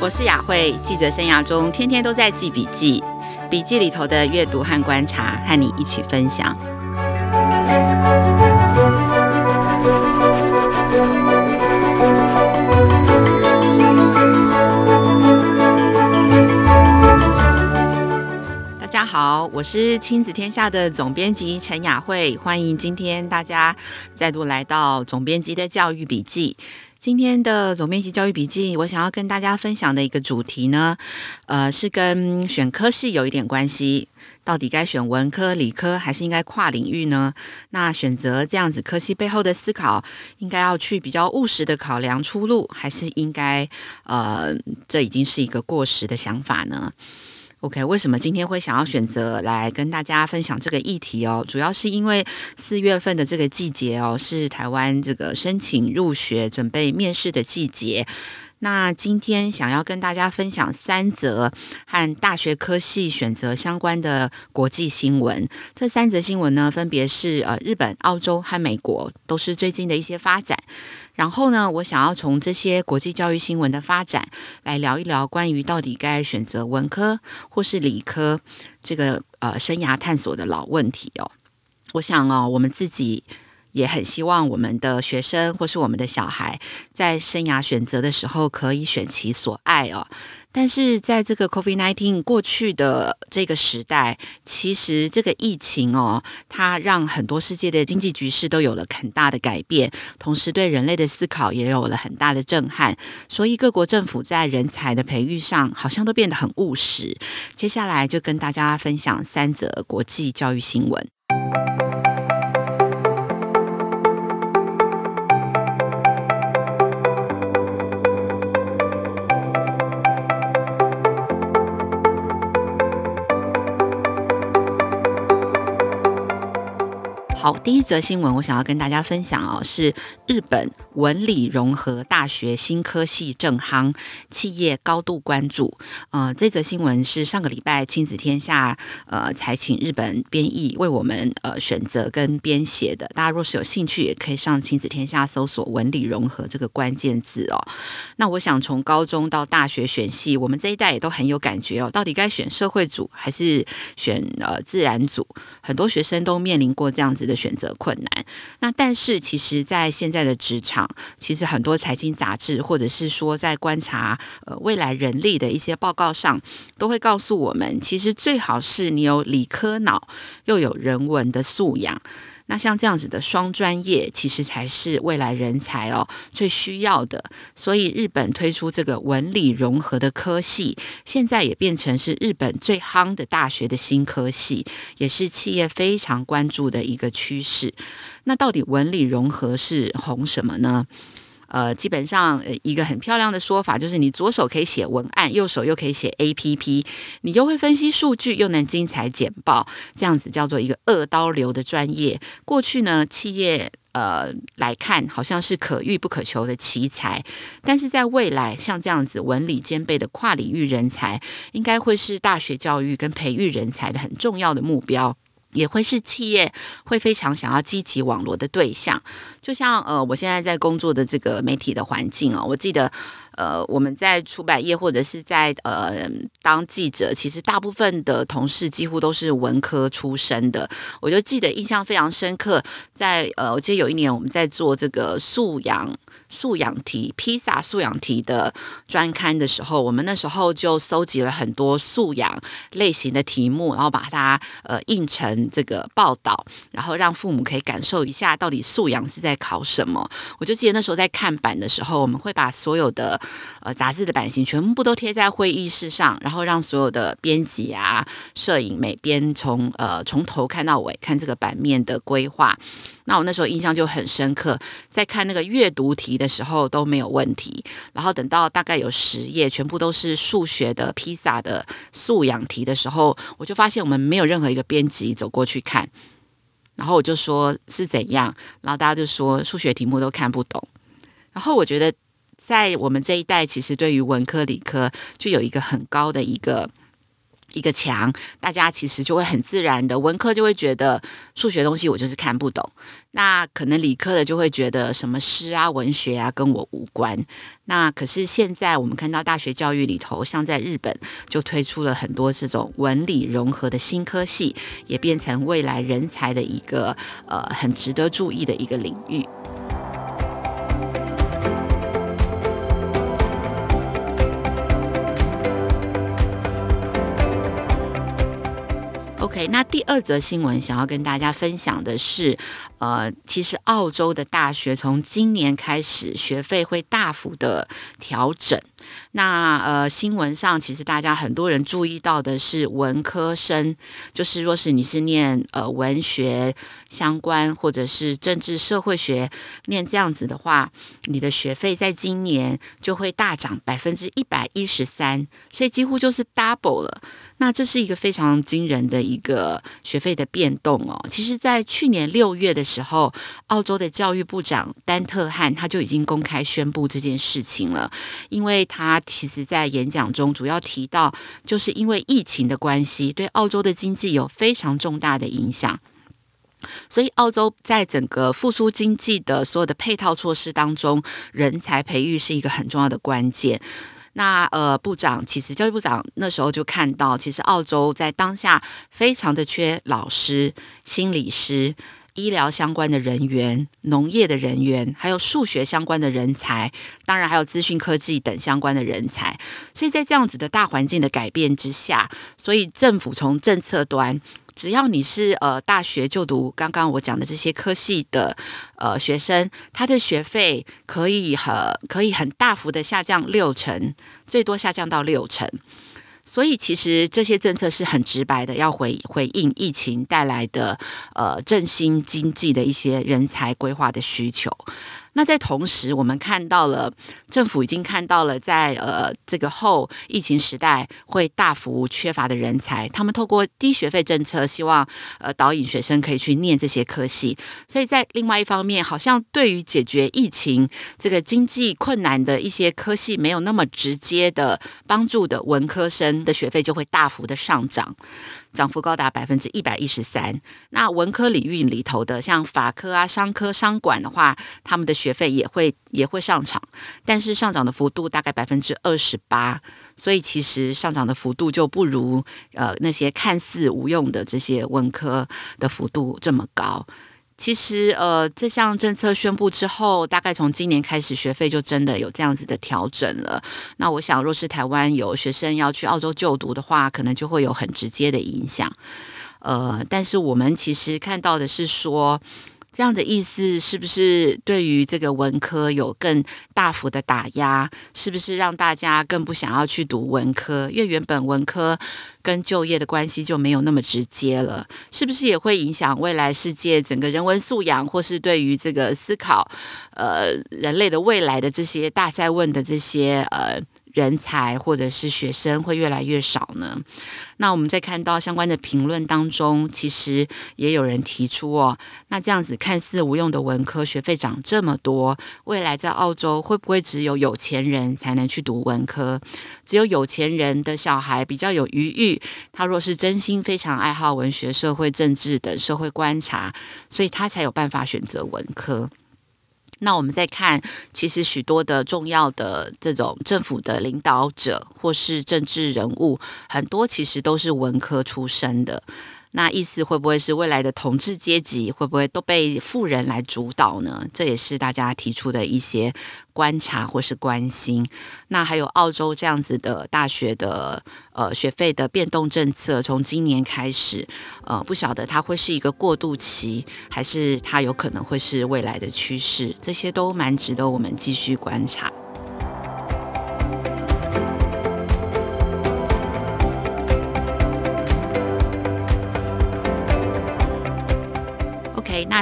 我是雅慧，记者生涯中天天都在记笔记，笔记里头的阅读和观察，和你一起分享。大家好，我是亲子天下的总编辑陈雅慧，欢迎今天大家再度来到总编辑的教育笔记。今天的总编辑教育笔记，我想要跟大家分享的一个主题呢，呃，是跟选科系有一点关系。到底该选文科、理科，还是应该跨领域呢？那选择这样子科系背后的思考，应该要去比较务实的考量出路，还是应该呃，这已经是一个过时的想法呢？OK，为什么今天会想要选择来跟大家分享这个议题哦？主要是因为四月份的这个季节哦，是台湾这个申请入学、准备面试的季节。那今天想要跟大家分享三则和大学科系选择相关的国际新闻。这三则新闻呢，分别是呃日本、澳洲和美国，都是最近的一些发展。然后呢，我想要从这些国际教育新闻的发展来聊一聊关于到底该选择文科或是理科这个呃生涯探索的老问题哦。我想哦，我们自己也很希望我们的学生或是我们的小孩在生涯选择的时候可以选其所爱哦。但是在这个 COVID-19 过去的这个时代，其实这个疫情哦，它让很多世界的经济局势都有了很大的改变，同时对人类的思考也有了很大的震撼。所以各国政府在人才的培育上，好像都变得很务实。接下来就跟大家分享三则国际教育新闻。好，第一则新闻我想要跟大家分享哦，是日本文理融合大学新科系正夯，企业高度关注。呃，这则新闻是上个礼拜亲子天下呃才请日本编译为我们呃选择跟编写的。大家若是有兴趣，也可以上亲子天下搜索“文理融合”这个关键字哦。那我想从高中到大学选系，我们这一代也都很有感觉哦，到底该选社会组还是选呃自然组？很多学生都面临过这样子的选择困难，那但是其实，在现在的职场，其实很多财经杂志，或者是说在观察呃未来人力的一些报告上，都会告诉我们，其实最好是你有理科脑，又有人文的素养。那像这样子的双专业，其实才是未来人才哦最需要的。所以日本推出这个文理融合的科系，现在也变成是日本最夯的大学的新科系，也是企业非常关注的一个趋势。那到底文理融合是红什么呢？呃，基本上一个很漂亮的说法就是，你左手可以写文案，右手又可以写 APP，你又会分析数据，又能精彩简报，这样子叫做一个二刀流的专业。过去呢，企业呃来看好像是可遇不可求的奇才，但是在未来，像这样子文理兼备的跨领域人才，应该会是大学教育跟培育人才的很重要的目标。也会是企业会非常想要积极网罗的对象，就像呃，我现在在工作的这个媒体的环境哦，我记得呃，我们在出版业或者是在呃当记者，其实大部分的同事几乎都是文科出身的。我就记得印象非常深刻，在呃，我记得有一年我们在做这个素养。素养题、披萨素养题的专刊的时候，我们那时候就搜集了很多素养类型的题目，然后把它呃印成这个报道，然后让父母可以感受一下到底素养是在考什么。我就记得那时候在看版的时候，我们会把所有的呃杂志的版型全部都贴在会议室上，然后让所有的编辑啊、摄影、美编从呃从头看到尾，看这个版面的规划。那我那时候印象就很深刻，在看那个阅读题的时候都没有问题，然后等到大概有十页全部都是数学的披萨的素养题的时候，我就发现我们没有任何一个编辑走过去看，然后我就说是怎样，然后大家就说数学题目都看不懂，然后我觉得在我们这一代，其实对于文科理科就有一个很高的一个一个墙，大家其实就会很自然的，文科就会觉得数学东西我就是看不懂，那可能理科的就会觉得什么诗啊、文学啊跟我无关。那可是现在我们看到大学教育里头，像在日本就推出了很多这种文理融合的新科系，也变成未来人才的一个呃很值得注意的一个领域。OK，那第二则新闻想要跟大家分享的是，呃，其实澳洲的大学从今年开始学费会大幅的调整。那呃，新闻上其实大家很多人注意到的是文科生，就是若是你是念呃文学相关或者是政治社会学念这样子的话，你的学费在今年就会大涨百分之一百一十三，所以几乎就是 double 了。那这是一个非常惊人的一个学费的变动哦。其实，在去年六月的时候，澳洲的教育部长丹特汉他就已经公开宣布这件事情了，因为他其实在演讲中主要提到，就是因为疫情的关系，对澳洲的经济有非常重大的影响，所以澳洲在整个复苏经济的所有的配套措施当中，人才培育是一个很重要的关键。那呃，部长其实教育部长那时候就看到，其实澳洲在当下非常的缺老师、心理师、医疗相关的人员、农业的人员，还有数学相关的人才，当然还有资讯科技等相关的人才。所以在这样子的大环境的改变之下，所以政府从政策端。只要你是呃大学就读刚刚我讲的这些科系的呃学生，他的学费可以很可以很大幅的下降六成，最多下降到六成。所以其实这些政策是很直白的，要回回应疫情带来的呃振兴经济的一些人才规划的需求。那在同时，我们看到了政府已经看到了在呃这个后疫情时代会大幅缺乏的人才，他们透过低学费政策，希望呃导引学生可以去念这些科系。所以在另外一方面，好像对于解决疫情这个经济困难的一些科系没有那么直接的帮助的文科生的学费就会大幅的上涨。涨幅高达百分之一百一十三。那文科领域里头的，像法科啊、商科、商管的话，他们的学费也会也会上涨，但是上涨的幅度大概百分之二十八。所以其实上涨的幅度就不如呃那些看似无用的这些文科的幅度这么高。其实，呃，这项政策宣布之后，大概从今年开始，学费就真的有这样子的调整了。那我想，若是台湾有学生要去澳洲就读的话，可能就会有很直接的影响。呃，但是我们其实看到的是说。这样的意思是不是对于这个文科有更大幅的打压？是不是让大家更不想要去读文科？因为原本文科跟就业的关系就没有那么直接了，是不是也会影响未来世界整个人文素养，或是对于这个思考，呃，人类的未来的这些大哉问的这些呃。人才或者是学生会越来越少呢？那我们在看到相关的评论当中，其实也有人提出哦，那这样子看似无用的文科学费涨这么多，未来在澳洲会不会只有有钱人才能去读文科？只有有钱人的小孩比较有余裕，他若是真心非常爱好文学、社会政治等社会观察，所以他才有办法选择文科。那我们再看，其实许多的重要的这种政府的领导者或是政治人物，很多其实都是文科出身的。那意思会不会是未来的统治阶级会不会都被富人来主导呢？这也是大家提出的一些观察或是关心。那还有澳洲这样子的大学的呃学费的变动政策，从今年开始，呃，不晓得它会是一个过渡期，还是它有可能会是未来的趋势？这些都蛮值得我们继续观察。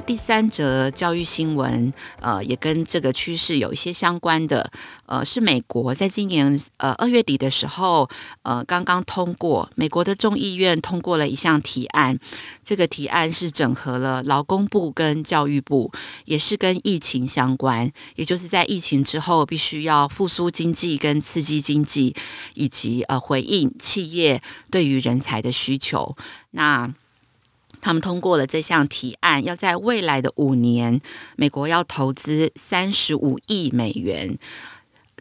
第三则教育新闻，呃，也跟这个趋势有一些相关的，呃，是美国在今年呃二月底的时候，呃，刚刚通过美国的众议院通过了一项提案，这个提案是整合了劳工部跟教育部，也是跟疫情相关，也就是在疫情之后必须要复苏经济跟刺激经济，以及呃回应企业对于人才的需求，那。他们通过了这项提案，要在未来的五年，美国要投资三十五亿美元。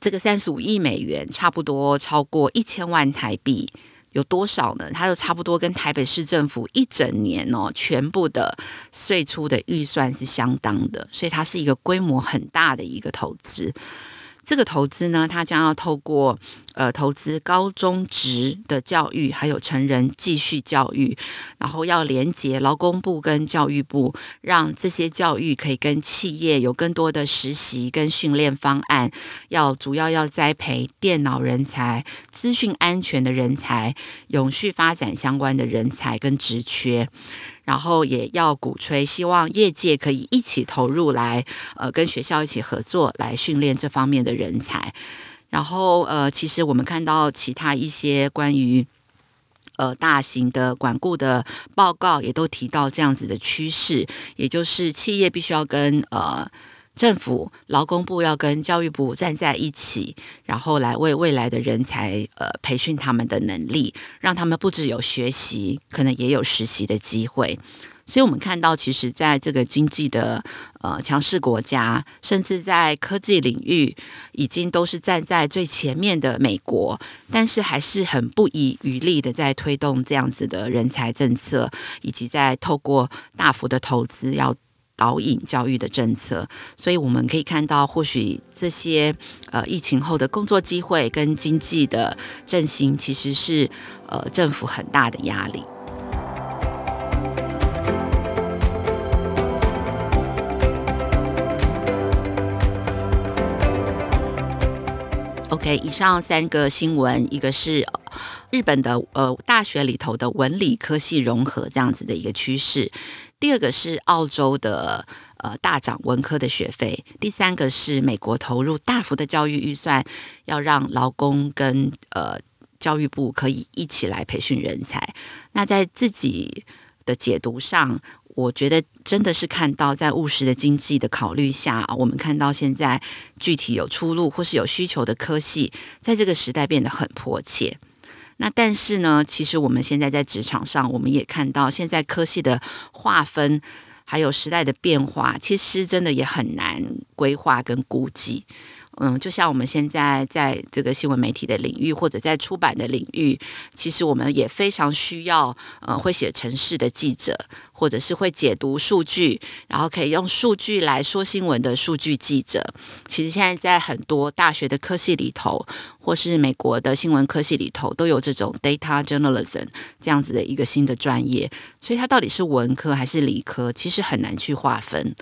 这个三十五亿美元差不多超过一千万台币，有多少呢？它就差不多跟台北市政府一整年哦，全部的税出的预算是相当的，所以它是一个规模很大的一个投资。这个投资呢，它将要透过呃投资高中职的教育，还有成人继续教育，然后要连接劳工部跟教育部，让这些教育可以跟企业有更多的实习跟训练方案。要主要要栽培电脑人才、资讯安全的人才、永续发展相关的人才跟职缺。然后也要鼓吹，希望业界可以一起投入来，呃，跟学校一起合作来训练这方面的人才。然后，呃，其实我们看到其他一些关于，呃，大型的管顾的报告也都提到这样子的趋势，也就是企业必须要跟，呃。政府、劳工部要跟教育部站在一起，然后来为未来的人才呃培训他们的能力，让他们不只有学习，可能也有实习的机会。所以，我们看到，其实在这个经济的呃强势国家，甚至在科技领域，已经都是站在最前面的美国，但是还是很不遗余力的在推动这样子的人才政策，以及在透过大幅的投资要。导引教育的政策，所以我们可以看到，或许这些呃疫情后的工作机会跟经济的振兴，其实是呃政府很大的压力。OK，以上三个新闻，一个是日本的呃大学里头的文理科系融合这样子的一个趋势。第二个是澳洲的呃大涨文科的学费，第三个是美国投入大幅的教育预算，要让劳工跟呃教育部可以一起来培训人才。那在自己的解读上，我觉得真的是看到在务实的经济的考虑下，我们看到现在具体有出路或是有需求的科系，在这个时代变得很迫切。那但是呢，其实我们现在在职场上，我们也看到现在科系的划分，还有时代的变化，其实真的也很难规划跟估计。嗯，就像我们现在在这个新闻媒体的领域，或者在出版的领域，其实我们也非常需要呃会写城市的记者，或者是会解读数据，然后可以用数据来说新闻的数据记者。其实现在在很多大学的科系里头，或是美国的新闻科系里头，都有这种 data journalism 这样子的一个新的专业。所以它到底是文科还是理科，其实很难去划分。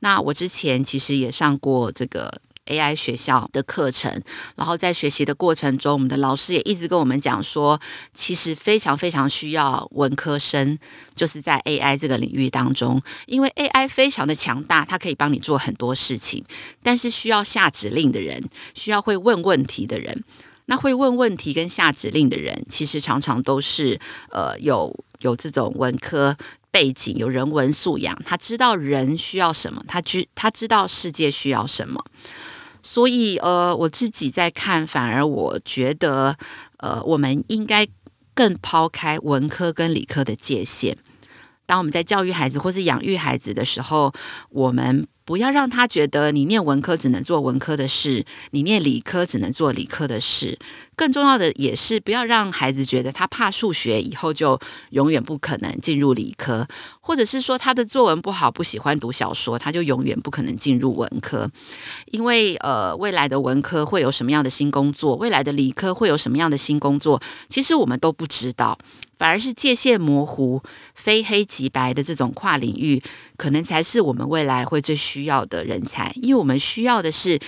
那我之前其实也上过这个。AI 学校的课程，然后在学习的过程中，我们的老师也一直跟我们讲说，其实非常非常需要文科生，就是在 AI 这个领域当中，因为 AI 非常的强大，它可以帮你做很多事情，但是需要下指令的人，需要会问问题的人，那会问问题跟下指令的人，其实常常都是呃有有这种文科背景，有人文素养，他知道人需要什么，他知他知道世界需要什么。所以，呃，我自己在看，反而我觉得，呃，我们应该更抛开文科跟理科的界限。当我们在教育孩子或是养育孩子的时候，我们。不要让他觉得你念文科只能做文科的事，你念理科只能做理科的事。更重要的也是不要让孩子觉得他怕数学，以后就永远不可能进入理科，或者是说他的作文不好，不喜欢读小说，他就永远不可能进入文科。因为呃，未来的文科会有什么样的新工作，未来的理科会有什么样的新工作，其实我们都不知道。反而是界限模糊、非黑即白的这种跨领域，可能才是我们未来会最需要的人才。因为我们需要的是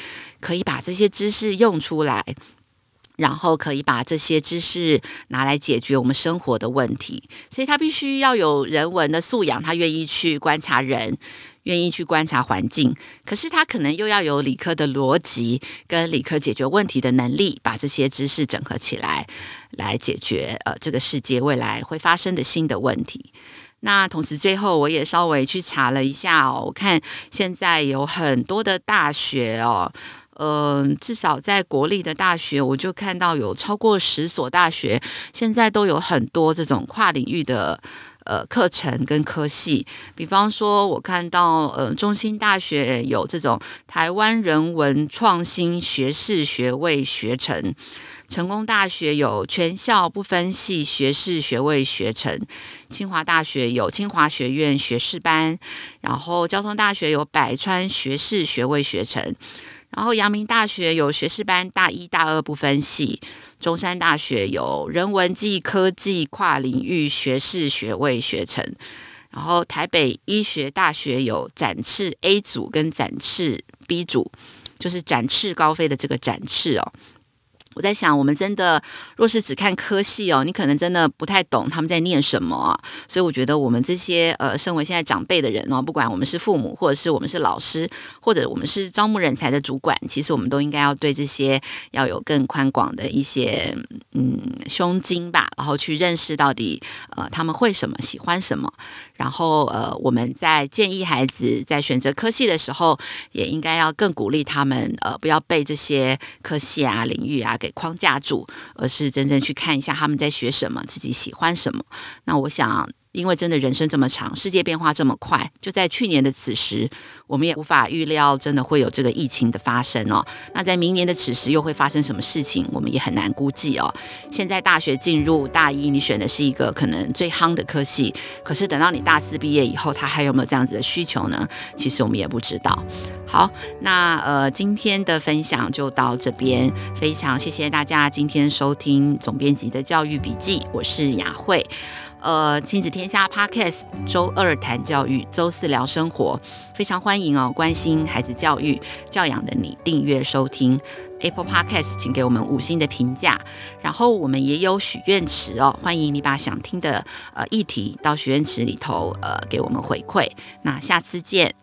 可以把这些知识用出来，然后可以把这些知识拿来解决我们生活的问题，所以他必须要有人文的素养，他愿意去观察人，愿意去观察环境。可是他可能又要有理科的逻辑跟理科解决问题的能力，把这些知识整合起来，来解决呃这个世界未来会发生的新的问题。那同时最后我也稍微去查了一下哦，我看现在有很多的大学哦。呃，至少在国立的大学，我就看到有超过十所大学，现在都有很多这种跨领域的呃课程跟科系。比方说，我看到呃，中兴大学有这种台湾人文创新学士学位学程，成功大学有全校不分系学士学位学程，清华大学有清华学院学士班，然后交通大学有百川学士学位学程。然后，阳明大学有学士班，大一、大二不分系；中山大学有人文技科技跨领域学士学位学程；然后，台北医学大学有展翅 A 组跟展翅 B 组，就是展翅高飞的这个展翅哦。我在想，我们真的若是只看科系哦，你可能真的不太懂他们在念什么。所以我觉得我们这些呃，身为现在长辈的人哦，不管我们是父母，或者是我们是老师，或者我们是招募人才的主管，其实我们都应该要对这些要有更宽广的一些嗯胸襟吧，然后去认识到底呃他们会什么，喜欢什么。然后，呃，我们在建议孩子在选择科系的时候，也应该要更鼓励他们，呃，不要被这些科系啊、领域啊给框架住，而是真正去看一下他们在学什么，自己喜欢什么。那我想。因为真的人生这么长，世界变化这么快，就在去年的此时，我们也无法预料真的会有这个疫情的发生哦。那在明年的此时又会发生什么事情，我们也很难估计哦。现在大学进入大一，你选的是一个可能最夯的科系，可是等到你大四毕业以后，他还有没有这样子的需求呢？其实我们也不知道。好，那呃，今天的分享就到这边，非常谢谢大家今天收听总编辑的教育笔记，我是雅慧。呃，亲子天下 Podcast，周二谈教育，周四聊生活，非常欢迎哦。关心孩子教育教养的你，订阅收听 Apple Podcast，请给我们五星的评价。然后我们也有许愿池哦，欢迎你把想听的呃议题到许愿池里头呃给我们回馈。那下次见。